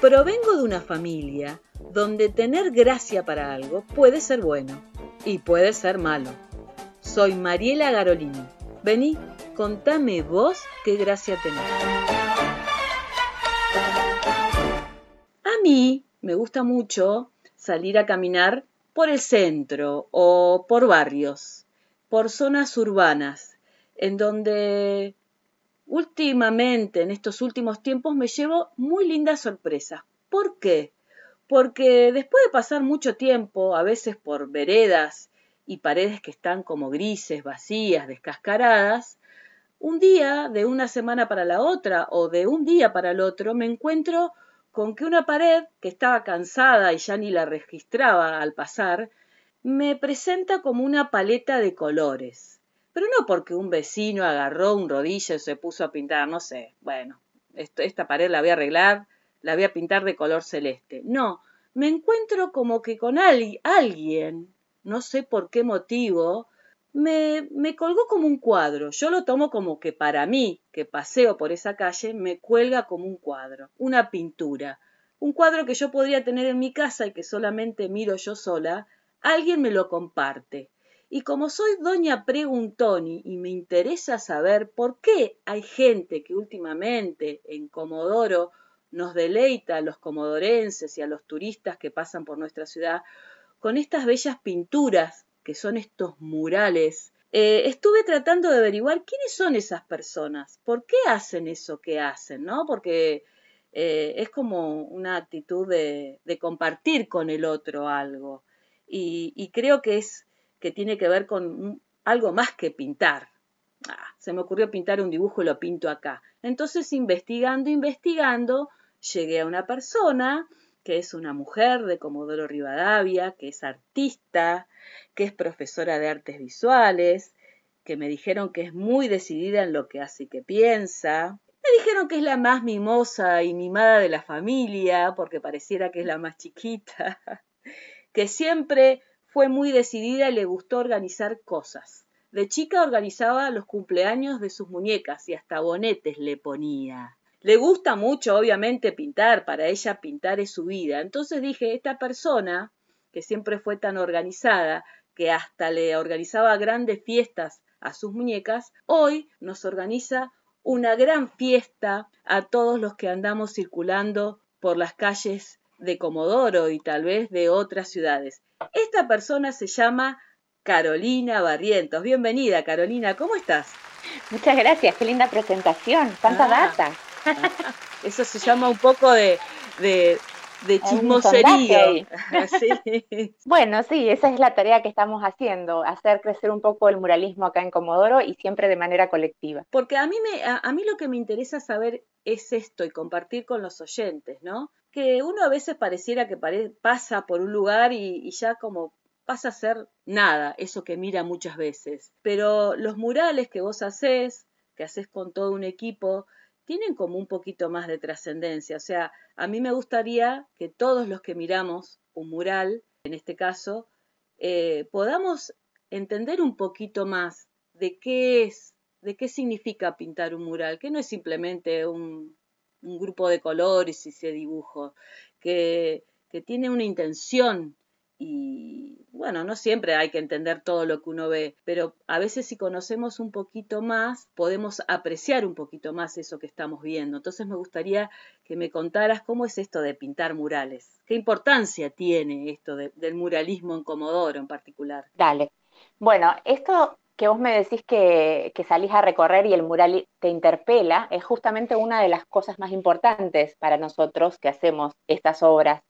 Provengo de una familia donde tener gracia para algo puede ser bueno y puede ser malo. Soy Mariela Garolini. Vení, contame vos qué gracia tenés. A mí me gusta mucho salir a caminar por el centro o por barrios, por zonas urbanas, en donde últimamente, en estos últimos tiempos, me llevo muy lindas sorpresas. ¿Por qué? Porque después de pasar mucho tiempo, a veces por veredas y paredes que están como grises, vacías, descascaradas, un día, de una semana para la otra o de un día para el otro, me encuentro con que una pared, que estaba cansada y ya ni la registraba al pasar, me presenta como una paleta de colores pero no porque un vecino agarró un rodillo y se puso a pintar, no sé, bueno, esta pared la voy a arreglar, la voy a pintar de color celeste. No, me encuentro como que con alguien, no sé por qué motivo, me, me colgó como un cuadro. Yo lo tomo como que para mí, que paseo por esa calle, me cuelga como un cuadro, una pintura. Un cuadro que yo podría tener en mi casa y que solamente miro yo sola, alguien me lo comparte. Y como soy doña Preguntoni y me interesa saber por qué hay gente que últimamente en Comodoro nos deleita a los comodorenses y a los turistas que pasan por nuestra ciudad con estas bellas pinturas que son estos murales, eh, estuve tratando de averiguar quiénes son esas personas, por qué hacen eso que hacen, ¿no? Porque eh, es como una actitud de, compartir con el otro algo. y creo que es que tiene que ver con algo más que pintar. Ah, se me ocurrió pintar un dibujo y lo pinto acá. Entonces, investigando, investigando, llegué a una persona que es una mujer de Comodoro Rivadavia, que es artista, que es profesora de artes visuales, que me dijeron que es muy decidida en lo que hace y que piensa. Me dijeron que es la más mimosa y mimada de la familia, porque pareciera que es la más chiquita, que siempre fue muy decidida y le gustó organizar cosas. De chica organizaba los cumpleaños de sus muñecas y hasta bonetes le ponía. Le gusta mucho, obviamente, pintar, para ella pintar es su vida. Entonces dije, esta persona, que siempre fue tan organizada, que hasta le organizaba grandes fiestas a sus muñecas, hoy nos organiza una gran fiesta a todos los que andamos circulando por las calles de Comodoro y tal vez de otras ciudades. Esta persona se llama Carolina Barrientos. Bienvenida, Carolina, ¿cómo estás? Muchas gracias, qué linda presentación, tanta ah. data. eso se llama un poco de, de, chismosería. Bueno, sí, esa es la tarea que estamos haciendo, hacer crecer un poco el muralismo acá en Comodoro y siempre de manera colectiva. Porque a mí, me, a mí lo que me interesa saber es esto y compartir con los oyentes, ¿no? Que uno a veces pareciera que pasa por un lugar y, ya como pasa a ser nada, eso que mira muchas veces. Pero los murales que vos haces, que haces con todo un equipo, tienen como un poquito más de trascendencia. O sea, a mí me gustaría que todos los que miramos un mural, en este caso, eh, podamos entender un poquito más de qué es, de qué significa pintar un mural, que no es simplemente un, un grupo de colores y ese dibujo, que, que tiene una intención y bueno, no siempre hay que entender todo lo que uno ve, pero a veces si conocemos un poquito más, podemos apreciar un poquito más eso que estamos viendo. Entonces me gustaría que me contaras cómo es esto de pintar murales, qué importancia tiene esto del muralismo en Comodoro en particular. Dale. Bueno, esto que vos me decís que, salís a recorrer y el mural te interpela, es justamente una de las cosas más importantes para nosotros que hacemos estas obras,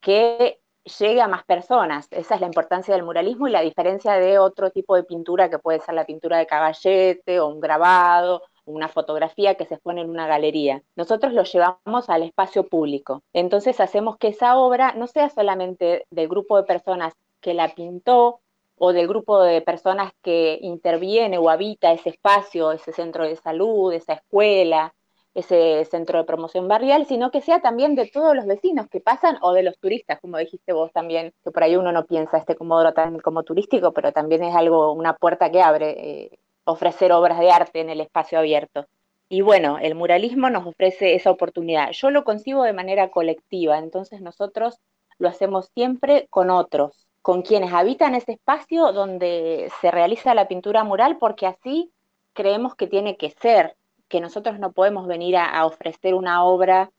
que llegue a más personas. Esa es la importancia del muralismo y la diferencia de otro tipo de pintura que puede ser la pintura de caballete o un grabado, una fotografía que se expone en una galería. Nosotros lo llevamos al espacio público. Entonces hacemos que esa obra no sea solamente del grupo de personas que la pintó o del grupo de personas que interviene o habita ese espacio, ese centro de salud, esa escuela, ese centro de promoción barrial, sino que sea también de todos los vecinos que pasan o de los turistas, como dijiste vos también, que por ahí uno no piensa este Comodoro tan como turístico, pero también es algo, una puerta que abre, eh, ofrecer obras de arte en el espacio abierto. Y bueno, el muralismo nos ofrece esa oportunidad. Yo lo concibo de manera colectiva, entonces nosotros lo hacemos siempre con otros, con quienes habitan ese espacio donde se realiza la pintura mural, porque así creemos que tiene que ser, que nosotros no podemos venir a, ofrecer una obra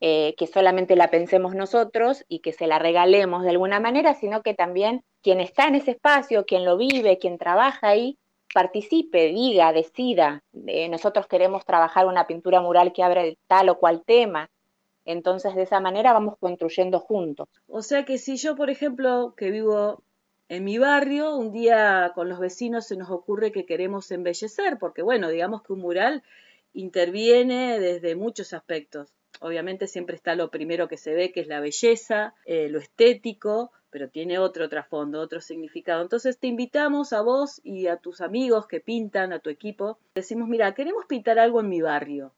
eh, que solamente la pensemos nosotros y que se la regalemos de alguna manera, sino que también quien está en ese espacio, quien lo vive, quien trabaja ahí, participe, diga, decida, eh, nosotros queremos trabajar una pintura mural que abre tal o cual tema. Entonces, de esa manera vamos construyendo juntos. O sea que si yo, por ejemplo, que vivo en mi barrio, un día con los vecinos se nos ocurre que queremos embellecer, porque bueno, digamos que un mural interviene desde muchos aspectos. Obviamente siempre está lo primero que se ve, que es la belleza, eh, lo estético, pero tiene otro trasfondo, otro significado. Entonces te invitamos a vos y a tus amigos que pintan, a tu equipo. Decimos, mira, queremos pintar algo en mi barrio.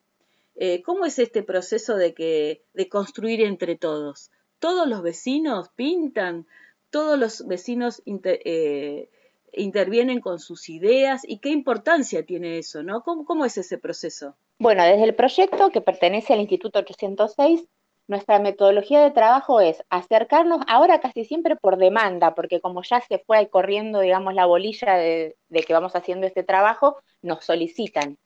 Eh, ¿Cómo es este proceso de, que, de construir entre todos? ¿Todos los vecinos pintan? ¿Todos los vecinos eh, intervienen con sus ideas? ¿Y qué importancia tiene eso? ¿no? ¿Cómo, ¿Cómo es ese proceso? Bueno, desde el proyecto que pertenece al Instituto 806, nuestra metodología de trabajo es acercarnos ahora casi siempre por demanda, porque como ya se fue corriendo, digamos, la bolilla de, que vamos haciendo este trabajo, nos solicitan.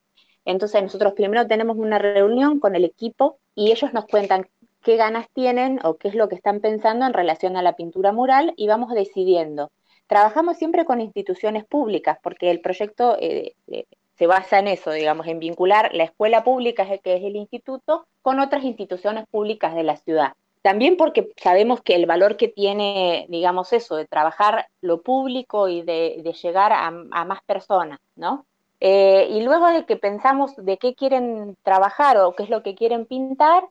Entonces nosotros primero tenemos una reunión con el equipo y ellos nos cuentan qué ganas tienen o qué es lo que están pensando en relación a la pintura mural y vamos decidiendo. Trabajamos siempre con instituciones públicas porque el proyecto eh, eh, se basa en eso, digamos, en vincular la escuela pública, que es el instituto, con otras instituciones públicas de la ciudad. También porque sabemos que el valor que tiene, digamos, eso, de trabajar lo público y de, llegar a, más personas, ¿no? Eh, y luego de que pensamos de qué quieren trabajar o qué es lo que quieren pintar,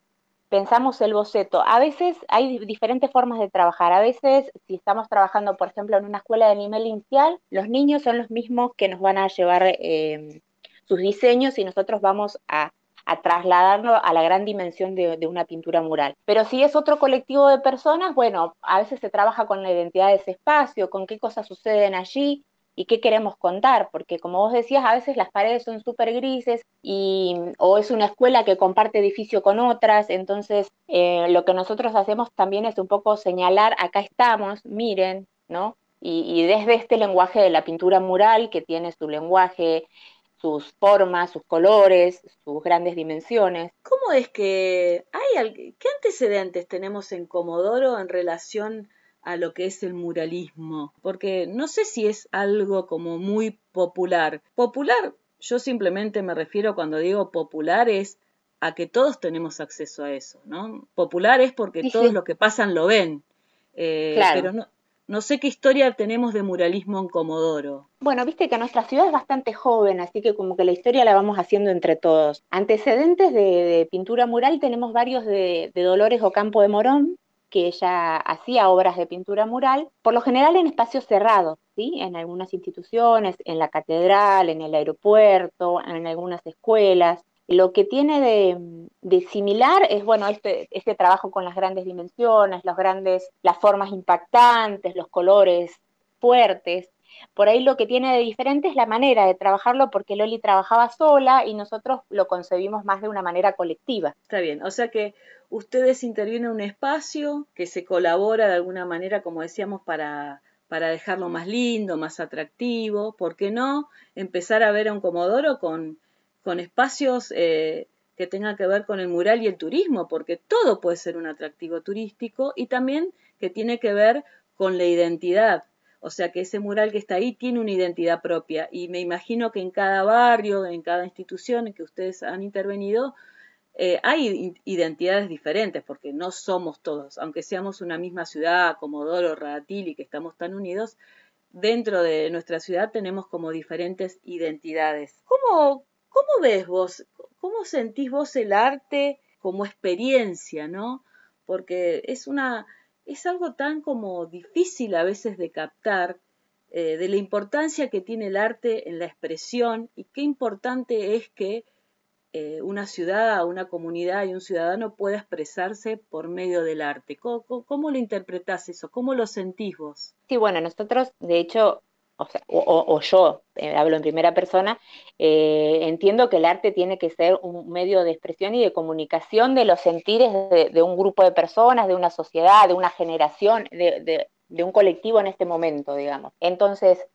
pensamos el boceto. A veces hay diferentes formas de trabajar. A veces, si estamos trabajando, por ejemplo, en una escuela de nivel inicial, los niños son los mismos que nos van a llevar eh, sus diseños y nosotros vamos a a trasladarlo a la gran dimensión de, una pintura mural. Pero si es otro colectivo de personas, bueno, a veces se trabaja con la identidad de ese espacio, con qué cosas suceden allí y qué queremos contar, porque como vos decías, a veces las paredes son súper grises y, o es una escuela que comparte edificio con otras, entonces eh, lo que nosotros hacemos también es un poco señalar, acá estamos, miren, ¿no? Y, y desde este lenguaje de la pintura mural, que tiene su lenguaje sus formas, sus colores, sus grandes dimensiones. ¿Cómo es que hay qué antecedentes tenemos en Comodoro en relación a lo que es el muralismo? Porque no sé si es algo como muy popular. Popular, yo simplemente me refiero cuando digo popular es a que todos tenemos acceso a eso, ¿no? Popular es porque todos los que pasan lo ven. Eh, claro. Pero no, no sé qué historia tenemos de muralismo en Comodoro. Bueno, viste que nuestra ciudad es bastante joven, así que como que la historia la vamos haciendo entre todos. Antecedentes de, pintura mural tenemos varios de, Dolores Ocampo de Morón, que ella hacía obras de pintura mural, por lo general en espacios cerrados, ¿sí? en algunas instituciones, en la catedral, en el aeropuerto, en algunas escuelas. Lo que tiene de, similar es, bueno, este, este, trabajo con las grandes dimensiones, los grandes, las formas impactantes, los colores fuertes. Por ahí lo que tiene de diferente es la manera de trabajarlo porque Loli trabajaba sola y nosotros lo concebimos más de una manera colectiva. Está bien, o sea que ustedes intervienen en un espacio que se colabora de alguna manera, como decíamos, para, para dejarlo más lindo, más atractivo. ¿Por qué no empezar a ver a un Comodoro con con espacios eh, que tengan que ver con el mural y el turismo, porque todo puede ser un atractivo turístico y también que tiene que ver con la identidad. O sea que ese mural que está ahí tiene una identidad propia y me imagino que en cada barrio, en cada institución en que ustedes han intervenido, eh, hay identidades diferentes porque no somos todos, aunque seamos una misma ciudad, como Doro, Radatili, que estamos tan unidos, dentro de nuestra ciudad tenemos como diferentes identidades. ¿Cómo, ¿Cómo ves vos, cómo sentís vos el arte como experiencia, no? Porque es una, es algo tan como difícil a veces de captar, eh, de la importancia que tiene el arte en la expresión y qué importante es que eh, una ciudad, una comunidad y un ciudadano pueda expresarse por medio del arte. ¿Cómo, ¿Cómo, lo interpretás eso? ¿Cómo lo sentís vos? Sí, bueno, nosotros de hecho o, yo eh, hablo en primera persona, eh, entiendo que el arte tiene que ser un medio de expresión y de comunicación de los sentires de, un grupo de personas, de una sociedad, de una generación, de, de un colectivo en este momento, digamos. Entonces,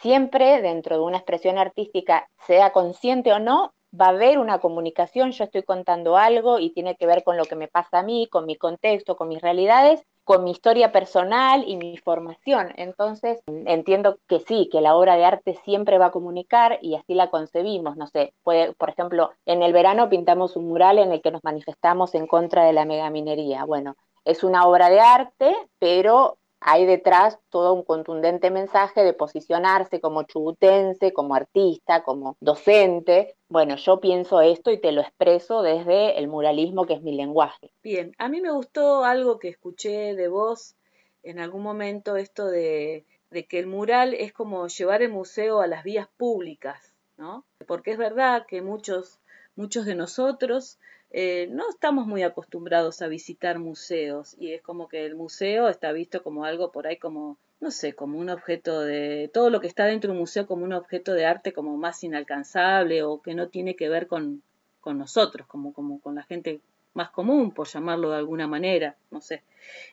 siempre dentro de una expresión artística, sea consciente o no, va a haber una comunicación, yo estoy contando algo y tiene que ver con lo que me pasa a mí, con mi contexto, con mis realidades, con mi historia personal y mi formación. Entonces, entiendo que sí, que la obra de arte siempre va a comunicar y así la concebimos. No sé, puede, por ejemplo, en el verano pintamos un mural en el que nos manifestamos en contra de la megaminería. Bueno, es una obra de arte, pero hay detrás todo un contundente mensaje de posicionarse como chubutense, como artista, como docente. Bueno, yo pienso esto y te lo expreso desde el muralismo que es mi lenguaje. Bien, a mí me gustó algo que escuché de vos en algún momento, esto de, de que el mural es como llevar el museo a las vías públicas, ¿no? Porque es verdad que muchos, muchos de nosotros eh, no estamos muy acostumbrados a visitar museos y es como que el museo está visto como algo por ahí como, no sé, como un objeto de, todo lo que está dentro de un museo como un objeto de arte como más inalcanzable o que no tiene que ver con, con nosotros, como, como con la gente más común, por llamarlo de alguna manera, no sé.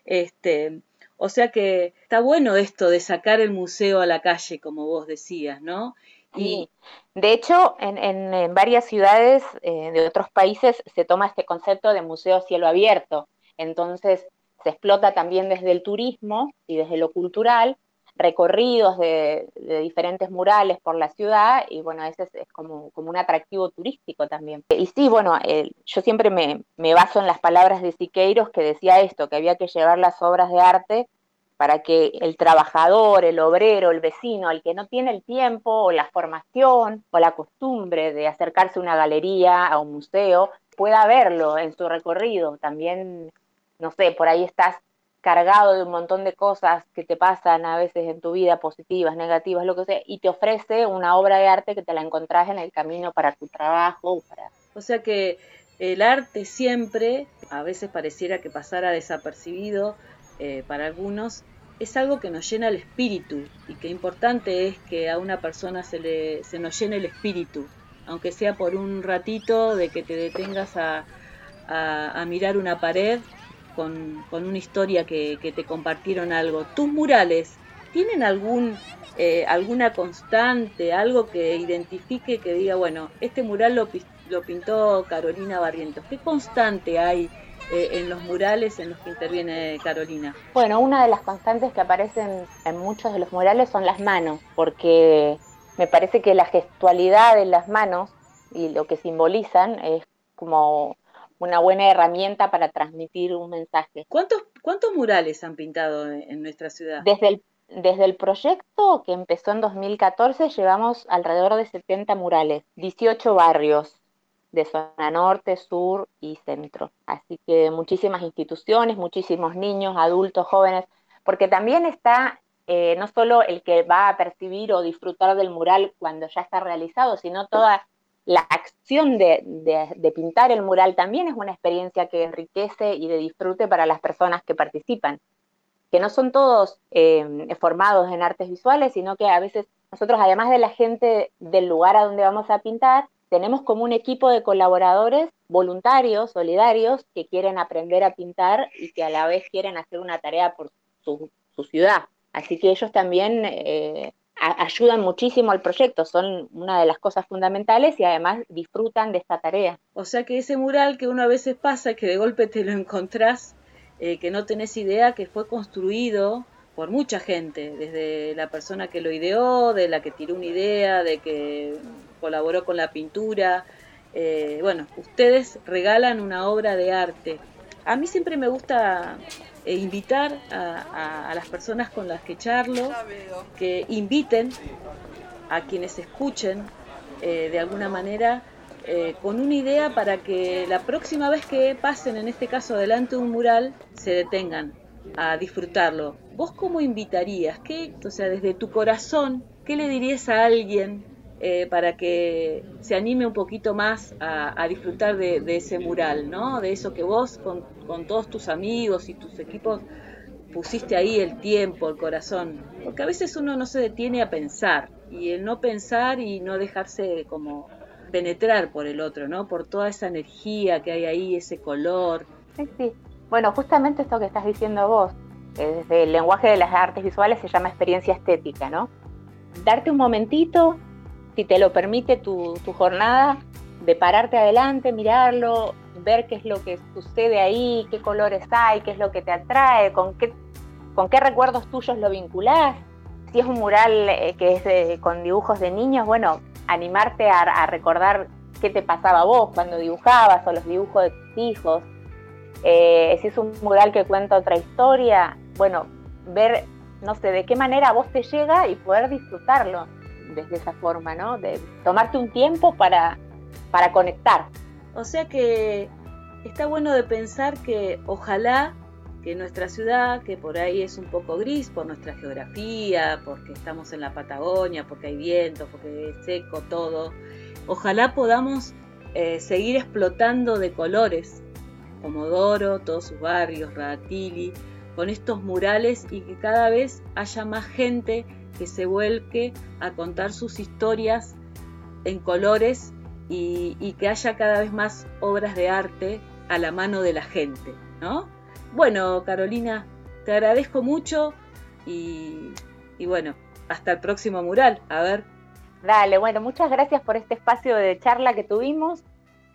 Este, o sea que está bueno esto de sacar el museo a la calle, como vos decías, ¿no? Y de hecho, en, varias ciudades eh, de otros países se toma este concepto de museo cielo abierto. Entonces, se explota también desde el turismo y desde lo cultural, recorridos de, diferentes murales por la ciudad y bueno, ese es, como, un atractivo turístico también. Y sí, bueno, yo siempre me, baso en las palabras de Siqueiros que decía esto, que había que llevar las obras de arte para que el trabajador, el obrero, el vecino, el que no tiene el tiempo o la formación o la costumbre de acercarse a una galería, a un museo, pueda verlo en su recorrido. También, no sé, por ahí estás cargado de un montón de cosas que te pasan a veces en tu vida, positivas, negativas, lo que sea, y te ofrece una obra de arte que te la encontrás en el camino para tu trabajo. Para... O sea que el arte siempre, a veces pareciera que pasara desapercibido, eh, para algunos, es algo que nos llena el espíritu y que importante es que a una persona se, le, se nos llene el espíritu, aunque sea por un ratito de que te detengas a, a, mirar una pared con, con una historia que, que, te compartieron algo. ¿Tus murales tienen algún, eh, alguna constante, algo que identifique, que diga, bueno, este mural lo, lo pintó Carolina Barrientos? ¿Qué constante hay? Eh, en los murales en los que interviene Carolina? Bueno, una de las constantes que aparecen en muchos de los murales son las manos, porque me parece que la gestualidad de las manos y lo que simbolizan es como una buena herramienta para transmitir un mensaje. ¿Cuántos, cuántos murales han pintado en nuestra ciudad? Desde el, desde el proyecto que empezó en 2014 llevamos alrededor de 70 murales, 18 barrios, de zona norte, sur y centro. Así que muchísimas instituciones, muchísimos niños, adultos, jóvenes, porque también está eh, no solo el que va a percibir o disfrutar del mural cuando ya está realizado, sino toda la acción de, pintar el mural también es una experiencia que enriquece y de disfrute para las personas que participan, que no son todos eh, formados en artes visuales, sino que a veces nosotros, además de la gente del lugar a donde vamos a pintar, tenemos como un equipo de colaboradores voluntarios, solidarios, que quieren aprender a pintar y que a la vez quieren hacer una tarea por su, ciudad. Así que ellos también eh, ayudan muchísimo al proyecto, son una de las cosas fundamentales y además disfrutan de esta tarea. O sea que ese mural que uno a veces pasa, que de golpe te lo encontrás, eh, que no tenés idea que fue construido por mucha gente, desde la persona que lo ideó, de la que tiró una idea, de que colaboró con la pintura. Eh, bueno, ustedes regalan una obra de arte. A mí siempre me gusta eh, invitar a, las personas con las que charlo que inviten a quienes escuchen eh, de alguna manera con una idea para que la próxima vez que pasen, en este caso, delante de un mural, se detengan a disfrutarlo, ¿Vos cómo invitarías? ¿Qué, o sea, desde tu corazón, qué le dirías a alguien eh, para que se anime un poquito más a, disfrutar de, ese mural, ¿no? De eso que vos con, todos tus amigos y tus equipos pusiste ahí el tiempo, el corazón, porque a veces uno no se detiene a pensar y el no pensar y no dejarse como penetrar por el otro, ¿no? Por toda esa energía que hay ahí, ese color. Sí, sí. Bueno, justamente esto que estás diciendo vos, desde el lenguaje de las artes visuales se llama experiencia estética, ¿no? Darte un momentito, si te lo permite tu, tu jornada, de pararte adelante, mirarlo, ver qué es lo que sucede ahí, qué colores hay, qué es lo que te atrae, con qué, con qué recuerdos tuyos lo vinculás. Si es un mural eh, que es con dibujos de niños, bueno, animarte a, recordar qué te pasaba a vos cuando dibujabas o los dibujos de tus hijos. Eh, si es un mural que cuenta otra historia, bueno, ver, no sé, de qué manera a vos te llega y poder disfrutarlo desde esa forma, ¿no? De tomarte un tiempo para, para conectar. O sea que está bueno de pensar que ojalá que nuestra ciudad, que por ahí es un poco gris por nuestra geografía, porque estamos en la Patagonia, porque hay viento, porque es seco todo, ojalá podamos eh, seguir explotando de colores, Comodoro, todos sus barrios, Radatili, con estos murales y que cada vez haya más gente que se vuelque a contar sus historias en colores y, que haya cada vez más obras de arte a la mano de la gente, ¿no? Bueno, Carolina, te agradezco mucho y, bueno, hasta el próximo mural. A ver. Dale, bueno, muchas gracias por este espacio de charla que tuvimos.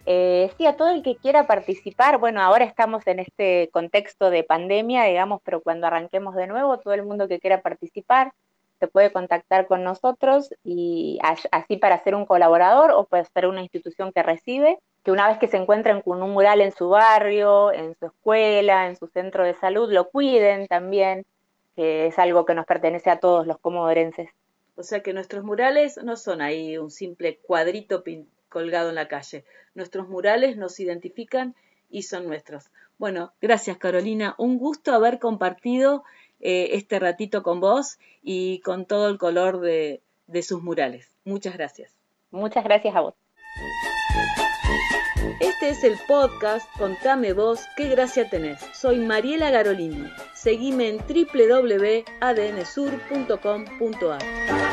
Eh, sí, a todo el que quiera participar, bueno, ahora estamos en este contexto de pandemia, digamos, pero cuando arranquemos de nuevo, todo el mundo que quiera participar, se puede contactar con nosotros y así para ser un colaborador o puede ser una institución que recibe, que una vez que se encuentren con un mural en su barrio, en su escuela, en su centro de salud, lo cuiden también, que es algo que nos pertenece a todos los comodorenses. O sea que nuestros murales no son ahí un simple cuadrito colgado en la calle. Nuestros murales nos identifican y son nuestros. Bueno, gracias Carolina, un gusto haber compartido eh, este ratito con vos y con todo el color de, de sus murales. Muchas gracias. Muchas gracias a vos. Este es el podcast Contame vos qué gracia tenés. Soy Mariela Garolini. Seguime en www.adnsur.com.ar.